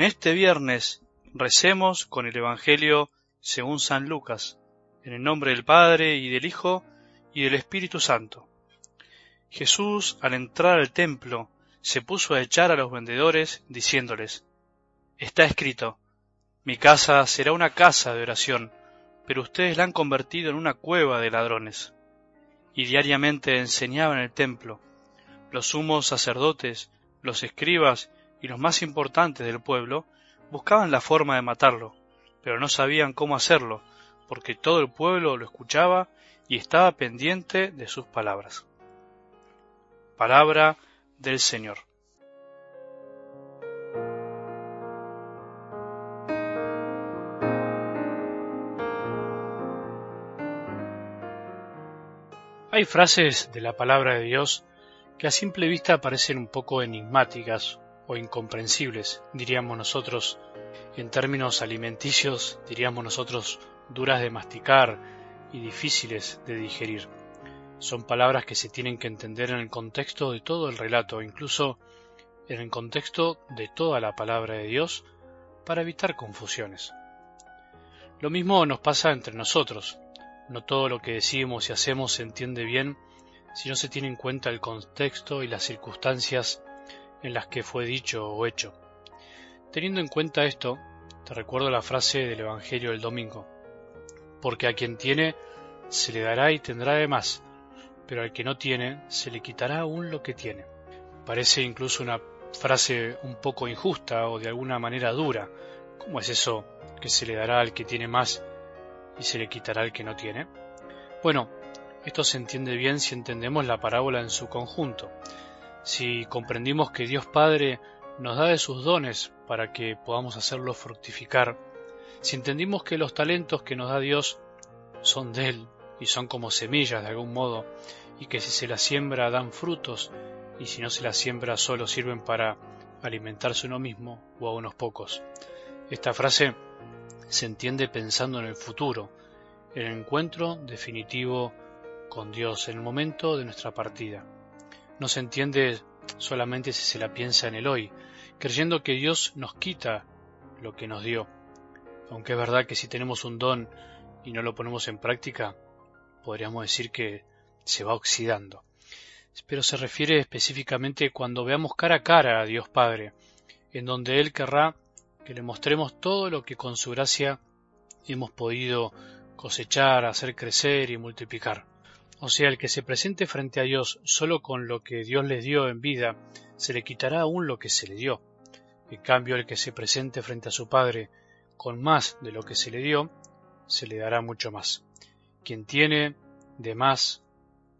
En este viernes recemos con el Evangelio según San Lucas, en el nombre del Padre y del Hijo y del Espíritu Santo. Jesús, al entrar al templo, se puso a echar a los vendedores, diciéndoles, Está escrito, mi casa será una casa de oración, pero ustedes la han convertido en una cueva de ladrones. Y diariamente enseñaba en el templo. Los sumos sacerdotes, los escribas y los más importantes del pueblo buscaban la forma de matarlo, pero no sabían cómo hacerlo, porque todo el pueblo lo escuchaba y estaba pendiente de sus palabras. Palabra del Señor. Hay frases de la palabra de Dios que a simple vista parecen un poco enigmáticas o incomprensibles, diríamos nosotros, en términos alimenticios, diríamos nosotros, duras de masticar y difíciles de digerir. Son palabras que se tienen que entender en el contexto de todo el relato, incluso en el contexto de toda la palabra de Dios, para evitar confusiones. Lo mismo nos pasa entre nosotros. No todo lo que decimos y hacemos se entiende bien si no se tiene en cuenta el contexto y las circunstancias en las que fue dicho o hecho. Teniendo en cuenta esto, te recuerdo la frase del Evangelio del domingo, porque a quien tiene se le dará y tendrá de más, pero al que no tiene se le quitará aún lo que tiene. Parece incluso una frase un poco injusta o de alguna manera dura. ¿Cómo es eso que se le dará al que tiene más y se le quitará al que no tiene? Bueno, esto se entiende bien si entendemos la parábola en su conjunto, si comprendimos que Dios Padre nos da de sus dones para que podamos hacerlos fructificar, si entendimos que los talentos que nos da Dios son de Él y son como semillas de algún modo, y que si se las siembra dan frutos, y si no se las siembra solo sirven para alimentarse uno mismo o a unos pocos. Esta frase se entiende pensando en el futuro, el encuentro definitivo con Dios, en el momento de nuestra partida. No se entiende solamente si se la piensa en el hoy, creyendo que Dios nos quita lo que nos dio. Aunque es verdad que si tenemos un don y no lo ponemos en práctica, podríamos decir que se va oxidando. Pero se refiere específicamente cuando veamos cara a cara a Dios Padre, en donde Él querrá que le mostremos todo lo que con su gracia hemos podido cosechar, hacer crecer y multiplicar. O sea, el que se presente frente a Dios solo con lo que Dios le dio en vida, se le quitará aún lo que se le dio. En cambio, el que se presente frente a su Padre con más de lo que se le dio, se le dará mucho más. Quien tiene de más,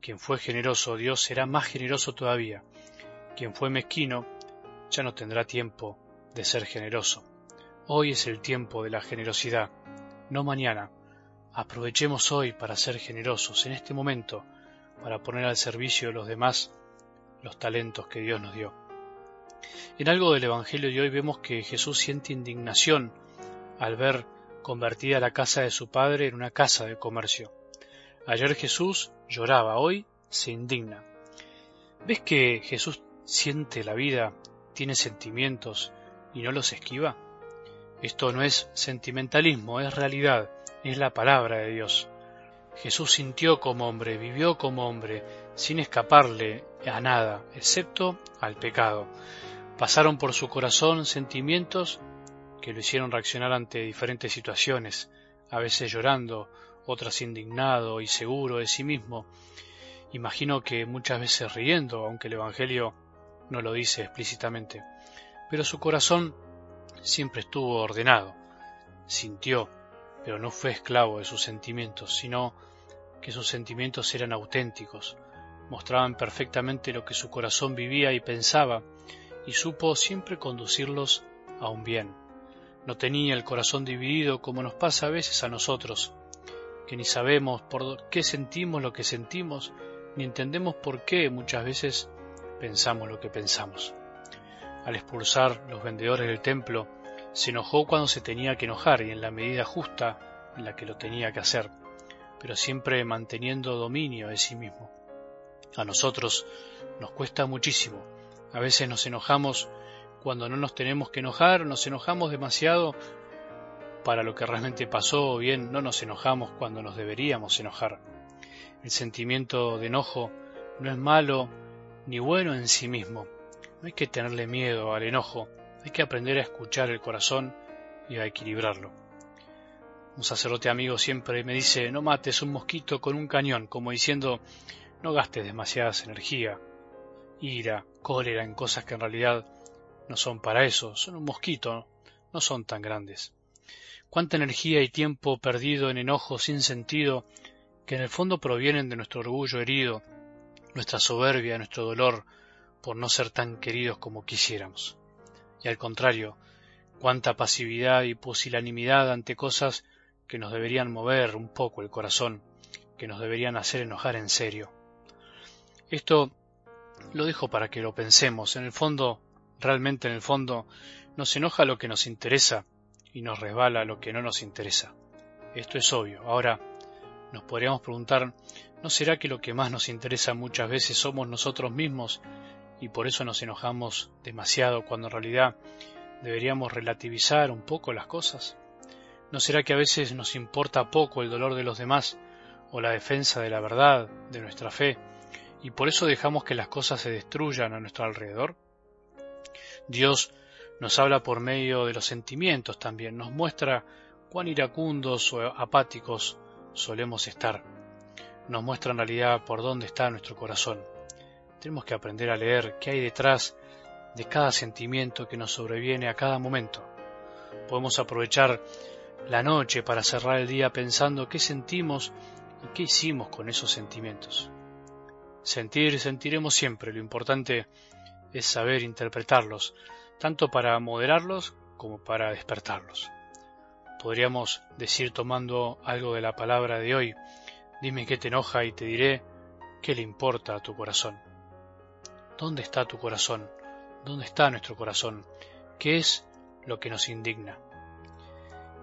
quien fue generoso, Dios será más generoso todavía. Quien fue mezquino, ya no tendrá tiempo de ser generoso. Hoy es el tiempo de la generosidad, no mañana. Aprovechemos hoy para ser generosos en este momento, para poner al servicio de los demás los talentos que Dios nos dio. En algo del Evangelio de hoy vemos que Jesús siente indignación al ver convertida la casa de su padre en una casa de comercio. Ayer Jesús lloraba, hoy se indigna. ¿Ves que Jesús siente la vida, tiene sentimientos y no los esquiva? Esto no es sentimentalismo, es realidad, es la palabra de Dios. Jesús sintió como hombre, vivió como hombre, sin escaparle a nada, excepto al pecado. Pasaron por su corazón sentimientos que lo hicieron reaccionar ante diferentes situaciones, a veces llorando, otras indignado y seguro de sí mismo. Imagino que muchas veces riendo, aunque el Evangelio no lo dice explícitamente. Pero su corazón siempre estuvo ordenado, sintió, pero no fue esclavo de sus sentimientos, sino que sus sentimientos eran auténticos, mostraban perfectamente lo que su corazón vivía y pensaba, y supo siempre conducirlos a un bien. No tenía el corazón dividido como nos pasa a veces a nosotros, que ni sabemos por qué sentimos lo que sentimos, ni entendemos por qué muchas veces pensamos lo que pensamos al expulsar los vendedores del templo, se enojó cuando se tenía que enojar y en la medida justa en la que lo tenía que hacer, pero siempre manteniendo dominio de sí mismo. A nosotros nos cuesta muchísimo. A veces nos enojamos cuando no nos tenemos que enojar, nos enojamos demasiado para lo que realmente pasó, o bien no nos enojamos cuando nos deberíamos enojar. El sentimiento de enojo no es malo ni bueno en sí mismo. No hay que tenerle miedo al enojo, hay que aprender a escuchar el corazón y a equilibrarlo. Un sacerdote amigo siempre me dice no mates un mosquito con un cañón, como diciendo no gastes demasiadas energía, ira, cólera en cosas que en realidad no son para eso, son un mosquito, no son tan grandes. Cuánta energía y tiempo perdido en enojo sin sentido que en el fondo provienen de nuestro orgullo herido, nuestra soberbia, nuestro dolor por no ser tan queridos como quisiéramos. Y al contrario, cuánta pasividad y pusilanimidad ante cosas que nos deberían mover un poco el corazón, que nos deberían hacer enojar en serio. Esto lo dejo para que lo pensemos. En el fondo, realmente en el fondo, nos enoja lo que nos interesa y nos resbala lo que no nos interesa. Esto es obvio. Ahora, nos podríamos preguntar, ¿no será que lo que más nos interesa muchas veces somos nosotros mismos y por eso nos enojamos demasiado cuando en realidad deberíamos relativizar un poco las cosas? ¿No será que a veces nos importa poco el dolor de los demás o la defensa de la verdad, de nuestra fe, y por eso dejamos que las cosas se destruyan a nuestro alrededor? Dios nos habla por medio de los sentimientos también, nos muestra cuán iracundos o apáticos solemos estar. Nos muestra en realidad por dónde está nuestro corazón. Tenemos que aprender a leer qué hay detrás de cada sentimiento que nos sobreviene a cada momento. Podemos aprovechar la noche para cerrar el día pensando qué sentimos y qué hicimos con esos sentimientos. Sentir, sentiremos siempre, lo importante es saber interpretarlos, tanto para moderarlos como para despertarlos. Podríamos decir tomando algo de la palabra de hoy, dime qué te enoja y te diré qué le importa a tu corazón. ¿Dónde está tu corazón? ¿Dónde está nuestro corazón? ¿Qué es lo que nos indigna?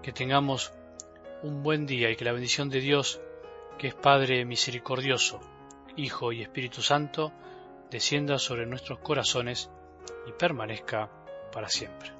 Que tengamos un buen día y que la bendición de Dios, que es Padre misericordioso, Hijo y Espíritu Santo, descienda sobre nuestros corazones y permanezca para siempre.